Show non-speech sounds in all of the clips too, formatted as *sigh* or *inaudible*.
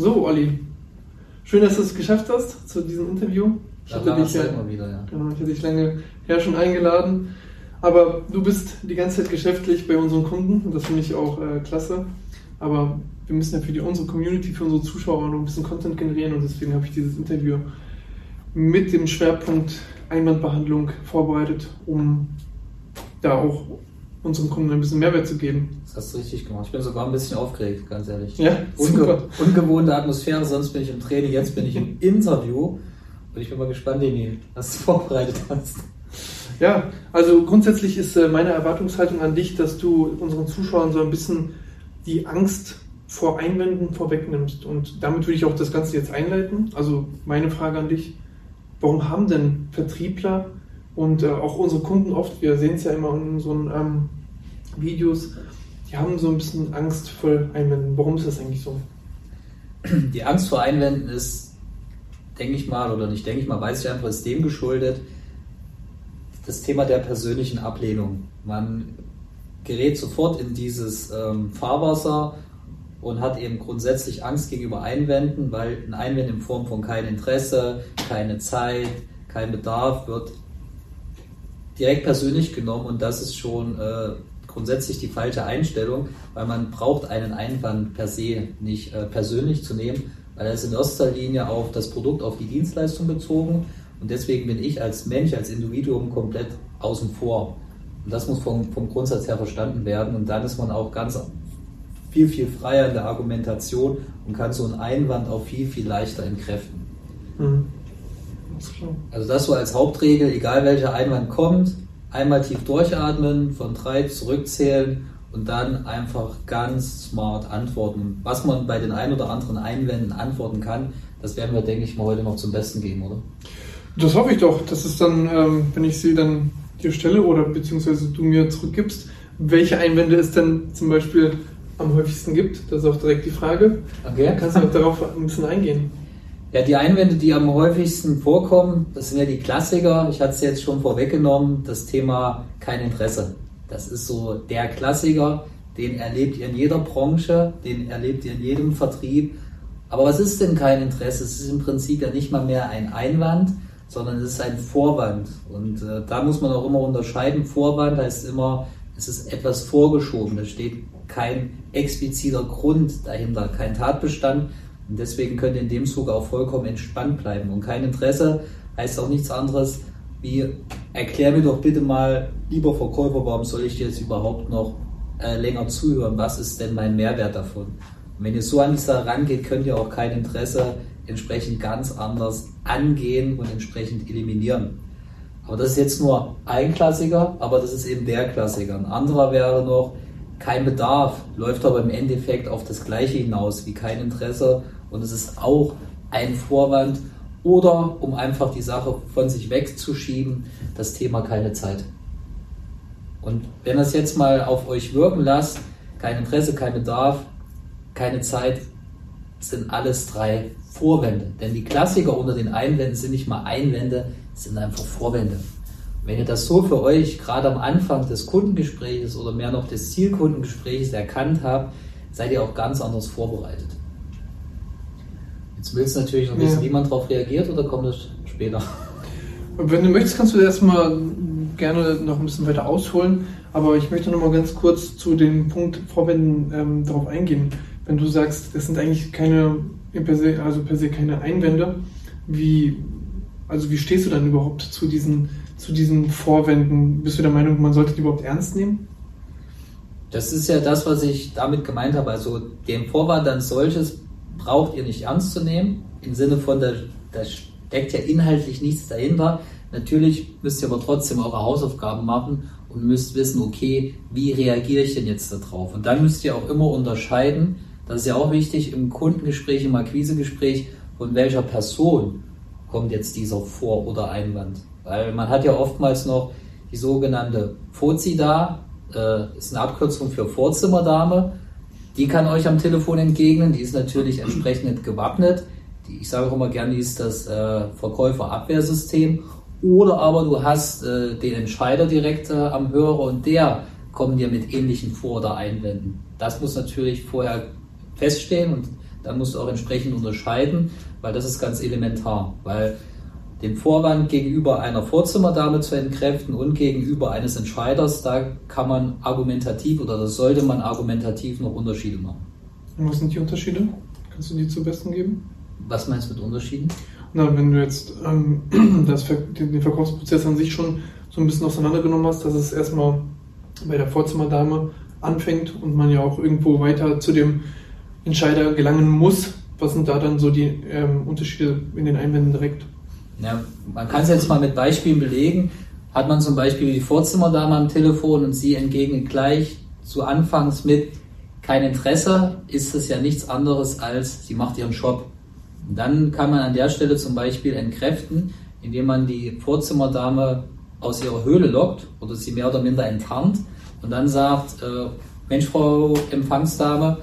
So, Olli. Schön, dass du es geschafft hast zu diesem Interview. Ich hatte, dich ja, wieder, ja. Genau, ich hatte dich lange her schon eingeladen. Aber du bist die ganze Zeit geschäftlich bei unseren Kunden und das finde ich auch äh, klasse. Aber wir müssen ja für die, unsere Community, für unsere Zuschauer noch ein bisschen Content generieren und deswegen habe ich dieses Interview mit dem Schwerpunkt Einwandbehandlung vorbereitet, um da auch unseren Kunden ein bisschen Mehrwert zu geben. Das hast du richtig gemacht. Ich bin sogar ein bisschen aufgeregt, ganz ehrlich. Ja, Unge Ungewohnte Atmosphäre, sonst bin ich im Training, jetzt bin ich im *laughs* Interview. Und ich bin mal gespannt, Deni, was du vorbereitet hast. Ja, also grundsätzlich ist äh, meine Erwartungshaltung an dich, dass du unseren Zuschauern so ein bisschen die Angst vor Einwänden vorwegnimmst. Und damit würde ich auch das Ganze jetzt einleiten. Also meine Frage an dich, warum haben denn Vertriebler und äh, auch unsere Kunden oft, wir sehen es ja immer in unseren ähm, Videos, die haben so ein bisschen Angst vor Einwänden. Warum ist das eigentlich so? Die Angst vor Einwänden ist, denke ich mal, oder nicht denke ich mal, weiß ich einfach, ist dem geschuldet, das Thema der persönlichen Ablehnung. Man gerät sofort in dieses ähm, Fahrwasser und hat eben grundsätzlich Angst gegenüber Einwänden, weil ein Einwand in Form von kein Interesse, keine Zeit, kein Bedarf wird direkt persönlich genommen und das ist schon äh, grundsätzlich die falsche Einstellung, weil man braucht einen Einwand per se nicht äh, persönlich zu nehmen, weil er ist in erster Linie auf das Produkt, auf die Dienstleistung bezogen und deswegen bin ich als Mensch, als Individuum komplett außen vor. Und das muss vom, vom Grundsatz her verstanden werden. Und dann ist man auch ganz viel, viel freier in der Argumentation und kann so einen Einwand auch viel, viel leichter entkräften. Mhm. Also das so als Hauptregel, egal welcher Einwand kommt, einmal tief durchatmen, von drei zurückzählen und dann einfach ganz smart antworten. Was man bei den ein oder anderen Einwänden antworten kann, das werden wir, denke ich mal, heute noch zum Besten geben, oder? Das hoffe ich doch, dass es dann, ähm, wenn ich sie dann dir stelle oder beziehungsweise du mir zurückgibst, welche Einwände es denn zum Beispiel am häufigsten gibt. Das ist auch direkt die Frage. Okay. Kannst du auch darauf ein bisschen eingehen? Ja, die Einwände, die am häufigsten vorkommen, das sind ja die Klassiker. Ich hatte es jetzt schon vorweggenommen, das Thema kein Interesse. Das ist so der Klassiker, den erlebt ihr in jeder Branche, den erlebt ihr in jedem Vertrieb. Aber was ist denn kein Interesse? Es ist im Prinzip ja nicht mal mehr ein Einwand, sondern es ist ein Vorwand. Und äh, da muss man auch immer unterscheiden. Vorwand heißt immer, es ist etwas vorgeschoben. Da steht kein expliziter Grund dahinter, kein Tatbestand. Und deswegen könnt ihr in dem Zug auch vollkommen entspannt bleiben. Und kein Interesse heißt auch nichts anderes wie, erklär mir doch bitte mal, lieber Verkäufer, warum soll ich dir jetzt überhaupt noch äh, länger zuhören? Was ist denn mein Mehrwert davon? Und wenn ihr so an die Sache rangeht, könnt ihr auch kein Interesse entsprechend ganz anders angehen und entsprechend eliminieren. Aber das ist jetzt nur ein Klassiker, aber das ist eben der Klassiker. Ein anderer wäre noch kein Bedarf, läuft aber im Endeffekt auf das Gleiche hinaus wie kein Interesse und es ist auch ein Vorwand oder um einfach die Sache von sich wegzuschieben, das Thema keine Zeit. Und wenn das jetzt mal auf euch wirken lasst, kein Interesse, kein Bedarf, keine Zeit, sind alles drei Vorwände. Denn die Klassiker unter den Einwänden sind nicht mal Einwände, sind einfach Vorwände. Wenn ihr das so für euch gerade am Anfang des Kundengesprächs oder mehr noch des Zielkundengesprächs erkannt habt, seid ihr auch ganz anders vorbereitet. Jetzt willst du natürlich noch wissen, ja. wie man darauf reagiert oder kommt das später? Wenn du möchtest, kannst du erstmal gerne noch ein bisschen weiter ausholen, aber ich möchte noch mal ganz kurz zu dem Punkt Vorwänden ähm, darauf eingehen. Wenn du sagst, das sind eigentlich keine per se, also per se keine Einwände, wie, also wie stehst du dann überhaupt zu diesen, zu diesen Vorwänden? Bist du der Meinung, man sollte die überhaupt ernst nehmen? Das ist ja das, was ich damit gemeint habe. Also den Vorwand als solches braucht ihr nicht ernst zu nehmen, im Sinne von, da, da steckt ja inhaltlich nichts dahinter. Natürlich müsst ihr aber trotzdem eure Hausaufgaben machen und müsst wissen, okay, wie reagiere ich denn jetzt darauf? Und dann müsst ihr auch immer unterscheiden, das ist ja auch wichtig im Kundengespräch, im Akquisegespräch, von welcher Person kommt jetzt dieser Vor- oder Einwand. Weil man hat ja oftmals noch die sogenannte Fozi da, äh, ist eine Abkürzung für Vorzimmerdame. Die kann euch am Telefon entgegnen, die ist natürlich entsprechend gewappnet. Die, ich sage auch immer gerne, die ist das äh, Verkäuferabwehrsystem. Oder aber du hast äh, den Entscheider direkt äh, am Hörer und der kommt dir mit ähnlichen Vor- oder Einwänden. Das muss natürlich vorher feststehen und dann musst du auch entsprechend unterscheiden, weil das ist ganz elementar. Weil den Vorwand gegenüber einer Vorzimmerdame zu entkräften und gegenüber eines Entscheiders, da kann man argumentativ oder da sollte man argumentativ noch Unterschiede machen. Und was sind die Unterschiede? Kannst du die zu besten geben? Was meinst du mit Unterschieden? Na, wenn du jetzt ähm, *clears throat* das, den Verkaufsprozess an sich schon so ein bisschen auseinandergenommen hast, dass es erstmal bei der Vorzimmerdame anfängt und man ja auch irgendwo weiter zu dem Entscheider gelangen muss. Was sind da dann so die ähm, Unterschiede in den Einwänden direkt? Ja, man kann es jetzt mal mit Beispielen belegen. Hat man zum Beispiel die Vorzimmerdame am Telefon und sie entgegnet gleich zu Anfangs mit kein Interesse, ist es ja nichts anderes als sie macht ihren Job. Und dann kann man an der Stelle zum Beispiel entkräften, indem man die Vorzimmerdame aus ihrer Höhle lockt oder sie mehr oder minder enttarnt und dann sagt, äh, Mensch, Frau Empfangsdame,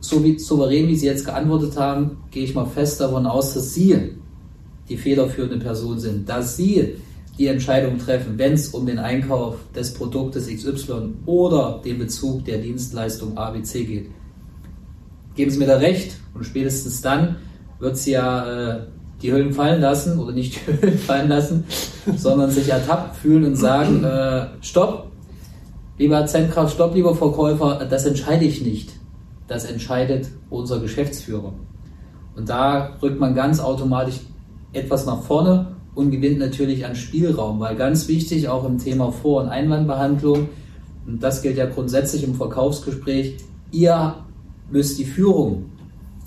so wie, souverän wie Sie jetzt geantwortet haben, gehe ich mal fest davon aus, dass Sie die federführende Person sind, dass Sie die Entscheidung treffen, wenn es um den Einkauf des Produktes XY oder den Bezug der Dienstleistung ABC geht. Geben Sie mir da recht und spätestens dann wird sie ja äh, die Hüllen fallen lassen oder nicht die *laughs* Hüllen fallen lassen, sondern sich ertappt fühlen und sagen, äh, stopp, lieber Zentkraft, stopp, lieber Verkäufer, das entscheide ich nicht. Das entscheidet unser Geschäftsführer. Und da rückt man ganz automatisch etwas nach vorne und gewinnt natürlich an Spielraum, weil ganz wichtig auch im Thema Vor- und Einwandbehandlung, und das gilt ja grundsätzlich im Verkaufsgespräch, ihr müsst die Führung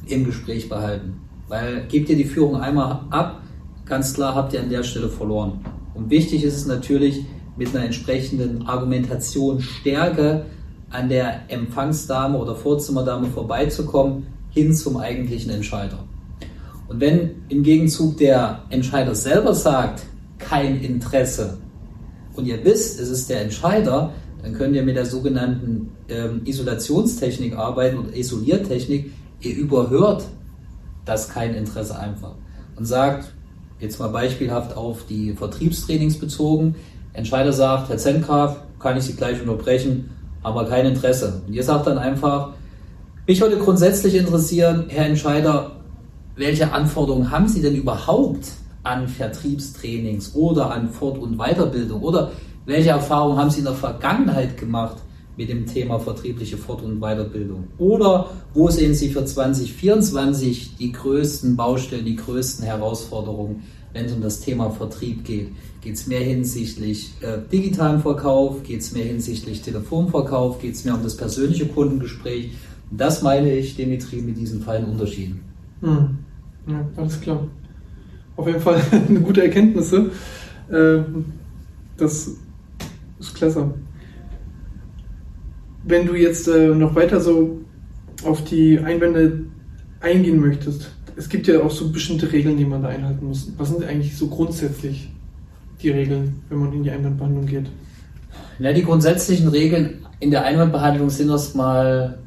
im Gespräch behalten. Weil gebt ihr die Führung einmal ab, ganz klar habt ihr an der Stelle verloren. Und wichtig ist es natürlich, mit einer entsprechenden Argumentationsstärke an der Empfangsdame oder Vorzimmerdame vorbeizukommen, hin zum eigentlichen Entscheider. Und wenn im Gegenzug der Entscheider selber sagt, kein Interesse, und ihr wisst, es ist der Entscheider, dann könnt ihr mit der sogenannten ähm, Isolationstechnik arbeiten oder Isoliertechnik. Ihr überhört das kein Interesse einfach und sagt, jetzt mal beispielhaft auf die Vertriebstrainings bezogen, Entscheider sagt, Herr Zentgraf, kann ich Sie gleich unterbrechen, haben wir kein Interesse. Und ihr sagt dann einfach, mich würde grundsätzlich interessieren, Herr Entscheider, welche Anforderungen haben Sie denn überhaupt an Vertriebstrainings oder an Fort- und Weiterbildung? Oder welche Erfahrungen haben Sie in der Vergangenheit gemacht mit dem Thema vertriebliche Fort- und Weiterbildung? Oder wo sehen Sie für 2024 die größten Baustellen, die größten Herausforderungen, wenn es um das Thema Vertrieb geht? Geht es mehr hinsichtlich äh, digitalen Verkauf? Geht es mehr hinsichtlich Telefonverkauf? Geht es mehr um das persönliche Kundengespräch? Das meine ich, Dimitri, mit diesen feinen Unterschieden. Hm. Ja, alles klar. Auf jeden Fall *laughs* eine gute Erkenntnisse. Äh, das ist klasse. Wenn du jetzt äh, noch weiter so auf die Einwände eingehen möchtest, es gibt ja auch so bestimmte Regeln, die man da einhalten muss. Was sind eigentlich so grundsätzlich die Regeln, wenn man in die Einwandbehandlung geht? Ja, die grundsätzlichen Regeln in der Einwandbehandlung sind erstmal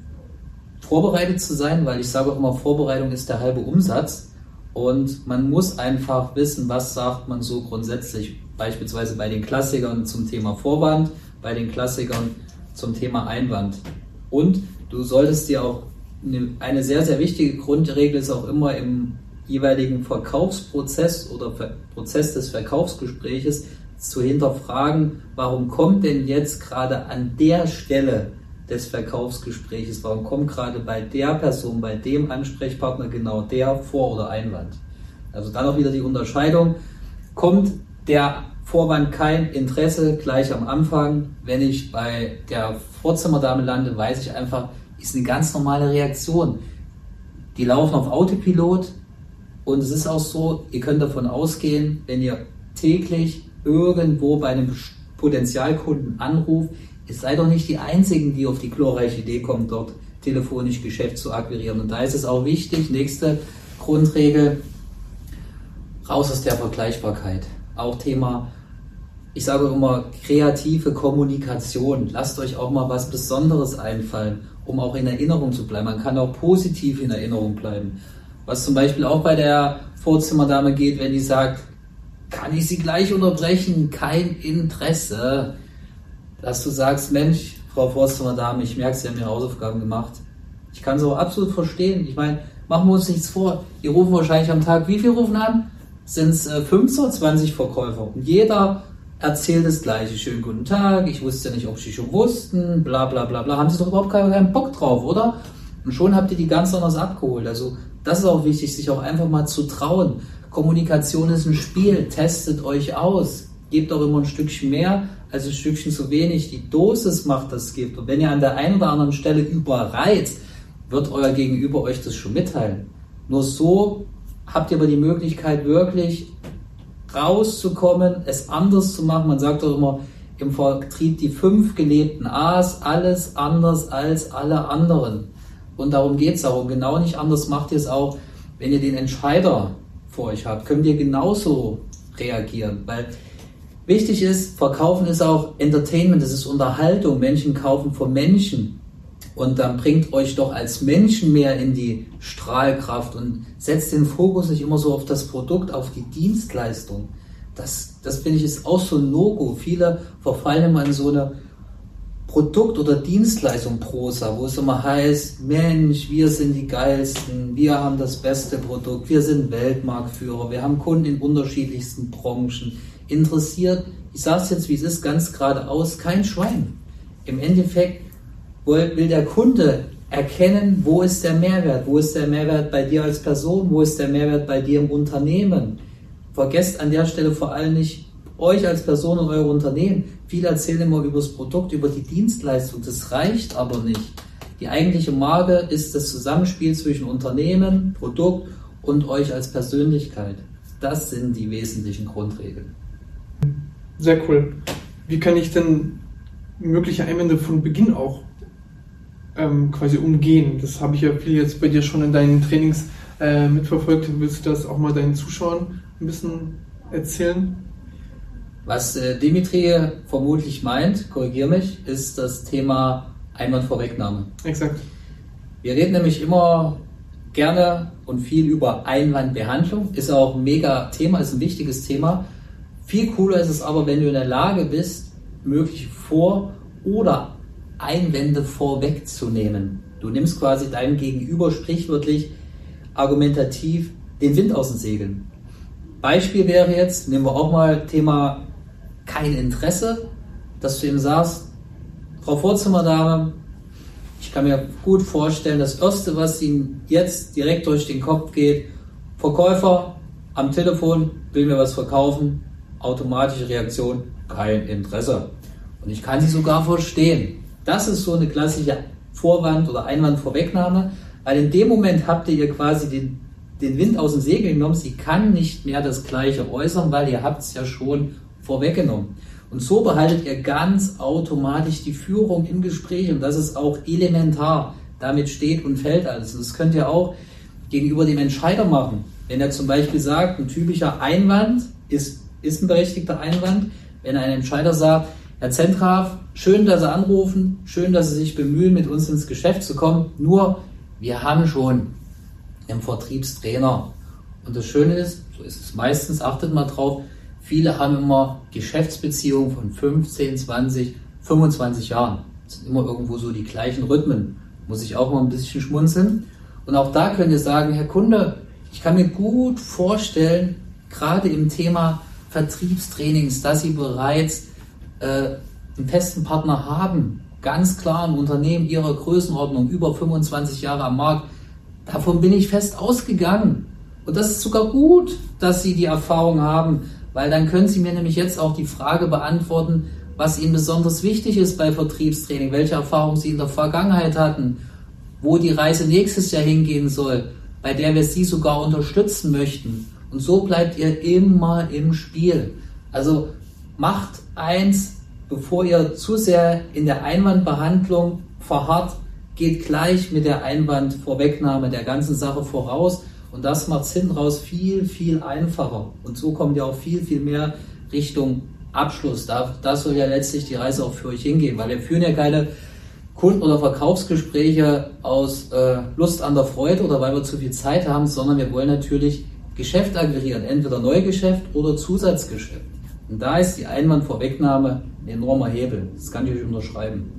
vorbereitet zu sein, weil ich sage auch immer, Vorbereitung ist der halbe Umsatz. Und man muss einfach wissen, was sagt man so grundsätzlich, beispielsweise bei den Klassikern zum Thema Vorwand, bei den Klassikern zum Thema Einwand. Und du solltest dir auch eine, sehr, sehr wichtige Grundregel ist auch immer im jeweiligen Verkaufsprozess oder Prozess des Verkaufsgespräches zu hinterfragen, warum kommt denn jetzt gerade an der Stelle des Verkaufsgespräches? Warum kommt gerade bei der Person, bei dem Ansprechpartner genau der Vor- oder Einwand? Also dann auch wieder die Unterscheidung. Kommt der Vorwand kein Interesse gleich am Anfang? Wenn ich bei der Vorzimmerdame lande, weiß ich einfach, ist eine ganz normale Reaktion. Die laufen auf Autopilot und es ist auch so, ihr könnt davon ausgehen, wenn ihr täglich irgendwo bei einem Potenzialkunden anruft, ihr seid doch nicht die Einzigen, die auf die glorreiche Idee kommen, dort telefonisch Geschäft zu akquirieren. Und da ist es auch wichtig, nächste Grundregel, raus aus der Vergleichbarkeit. Auch Thema, ich sage immer, kreative Kommunikation. Lasst euch auch mal was Besonderes einfallen, um auch in Erinnerung zu bleiben. Man kann auch positiv in Erinnerung bleiben. Was zum Beispiel auch bei der Vorzimmerdame geht, wenn die sagt, kann ich Sie gleich unterbrechen? Kein Interesse. Dass du sagst, Mensch, Frau Vorzimmer Dame, ich merke, Sie haben Ihre Hausaufgaben gemacht. Ich kann es auch absolut verstehen. Ich meine, machen wir uns nichts vor. Die rufen wahrscheinlich am Tag, wie viel rufen an? Sind es äh, 15 20 Verkäufer? Und jeder erzählt das Gleiche. Schönen guten Tag, ich wusste ja nicht, ob Sie schon wussten, bla bla bla bla. Haben Sie doch überhaupt keinen Bock drauf, oder? Und schon habt ihr die ganz anders abgeholt. Also das ist auch wichtig, sich auch einfach mal zu trauen. Kommunikation ist ein Spiel, testet euch aus. Gebt auch immer ein Stückchen mehr als ein Stückchen zu wenig. Die Dosis macht das Gift. Und wenn ihr an der einen oder anderen Stelle überreizt, wird euer Gegenüber euch das schon mitteilen. Nur so habt ihr aber die Möglichkeit, wirklich rauszukommen, es anders zu machen. Man sagt doch immer im Vertrieb die fünf gelebten A's, alles anders als alle anderen. Und darum geht es auch. Und genau nicht anders macht ihr es auch, wenn ihr den Entscheider vor euch habt. Könnt ihr genauso reagieren. Weil wichtig ist, Verkaufen ist auch Entertainment, das ist Unterhaltung. Menschen kaufen von Menschen. Und dann bringt euch doch als Menschen mehr in die Strahlkraft und setzt den Fokus nicht immer so auf das Produkt, auf die Dienstleistung. Das, das finde ich ist auch so ein Logo. Viele verfallen immer in so eine Produkt- oder Dienstleistung Prosa, wo es immer heißt, Mensch, wir sind die geilsten, wir haben das beste Produkt, wir sind Weltmarktführer, wir haben Kunden in unterschiedlichsten Branchen. Interessiert, ich sage es jetzt, wie es ist, ganz geradeaus, kein Schwein. Im Endeffekt will der Kunde erkennen, wo ist der Mehrwert, wo ist der Mehrwert bei dir als Person, wo ist der Mehrwert bei dir im Unternehmen. Vergesst an der Stelle vor allem nicht, euch als Person und euer Unternehmen. Viele erzählen immer über das Produkt, über die Dienstleistung. Das reicht aber nicht. Die eigentliche Marke ist das Zusammenspiel zwischen Unternehmen, Produkt und euch als Persönlichkeit. Das sind die wesentlichen Grundregeln. Sehr cool. Wie kann ich denn mögliche Einwände von Beginn auch ähm, quasi umgehen? Das habe ich ja viel jetzt bei dir schon in deinen Trainings äh, mitverfolgt. Willst du das auch mal deinen Zuschauern ein bisschen erzählen? Was äh, Dimitri vermutlich meint, korrigiere mich, ist das Thema Einwandvorwegnahme. Exakt. Wir reden nämlich immer gerne und viel über Einwandbehandlung. Ist auch ein mega Thema, ist ein wichtiges Thema. Viel cooler ist es aber, wenn du in der Lage bist, mögliche Vor- oder Einwände vorwegzunehmen. Du nimmst quasi deinem Gegenüber sprichwörtlich argumentativ den Wind aus den Segeln. Beispiel wäre jetzt, nehmen wir auch mal Thema kein Interesse, dass du ihm sagst, Frau Vorzimmerdame, ich kann mir gut vorstellen, das Erste, was Ihnen jetzt direkt durch den Kopf geht, Verkäufer am Telefon will mir was verkaufen, automatische Reaktion, kein Interesse. Und ich kann sie sogar verstehen. Das ist so eine klassische Vorwand- oder Einwandvorwegnahme, weil in dem Moment habt ihr quasi den, den Wind aus dem Segel genommen. Sie kann nicht mehr das Gleiche äußern, weil ihr habt es ja schon vorweggenommen. Und so behaltet ihr ganz automatisch die Führung im Gespräch und das ist auch elementar. Damit steht und fällt alles. Und das könnt ihr auch gegenüber dem Entscheider machen. Wenn er zum Beispiel sagt, ein typischer Einwand ist, ist ein berechtigter Einwand, wenn ein Entscheider sagt, Herr Zentraf, schön, dass Sie anrufen, schön, dass Sie sich bemühen, mit uns ins Geschäft zu kommen. Nur, wir haben schon einen Vertriebstrainer. Und das Schöne ist, so ist es meistens, achtet mal drauf, viele haben immer Geschäftsbeziehungen von 15, 20, 25 Jahren. Das sind immer irgendwo so die gleichen Rhythmen. Muss ich auch mal ein bisschen schmunzeln. Und auch da könnt ihr sagen, Herr Kunde, ich kann mir gut vorstellen, gerade im Thema Vertriebstrainings, dass Sie bereits äh, einen festen Partner haben, ganz klar ein Unternehmen ihrer Größenordnung, über 25 Jahre am Markt, davon bin ich fest ausgegangen. Und das ist sogar gut, dass Sie die Erfahrung haben, weil dann können Sie mir nämlich jetzt auch die Frage beantworten, was Ihnen besonders wichtig ist bei Vertriebstraining, welche Erfahrungen Sie in der Vergangenheit hatten, wo die Reise nächstes Jahr hingehen soll, bei der wir Sie sogar unterstützen möchten. Und so bleibt ihr immer im Spiel. Also macht eins, bevor ihr zu sehr in der Einwandbehandlung verharrt, geht gleich mit der Einwandvorwegnahme der ganzen Sache voraus und das macht es hinten raus viel, viel einfacher. Und so kommt ihr auch viel, viel mehr Richtung Abschluss. Da, das soll ja letztlich die Reise auch für euch hingehen, weil wir führen ja keine Kunden- oder Verkaufsgespräche aus äh, Lust an der Freude oder weil wir zu viel Zeit haben, sondern wir wollen natürlich Geschäft akquirieren, entweder Neugeschäft oder Zusatzgeschäft. Und da ist die Einwandvorwegnahme ein enormer Hebel. Das kann ich euch unterschreiben.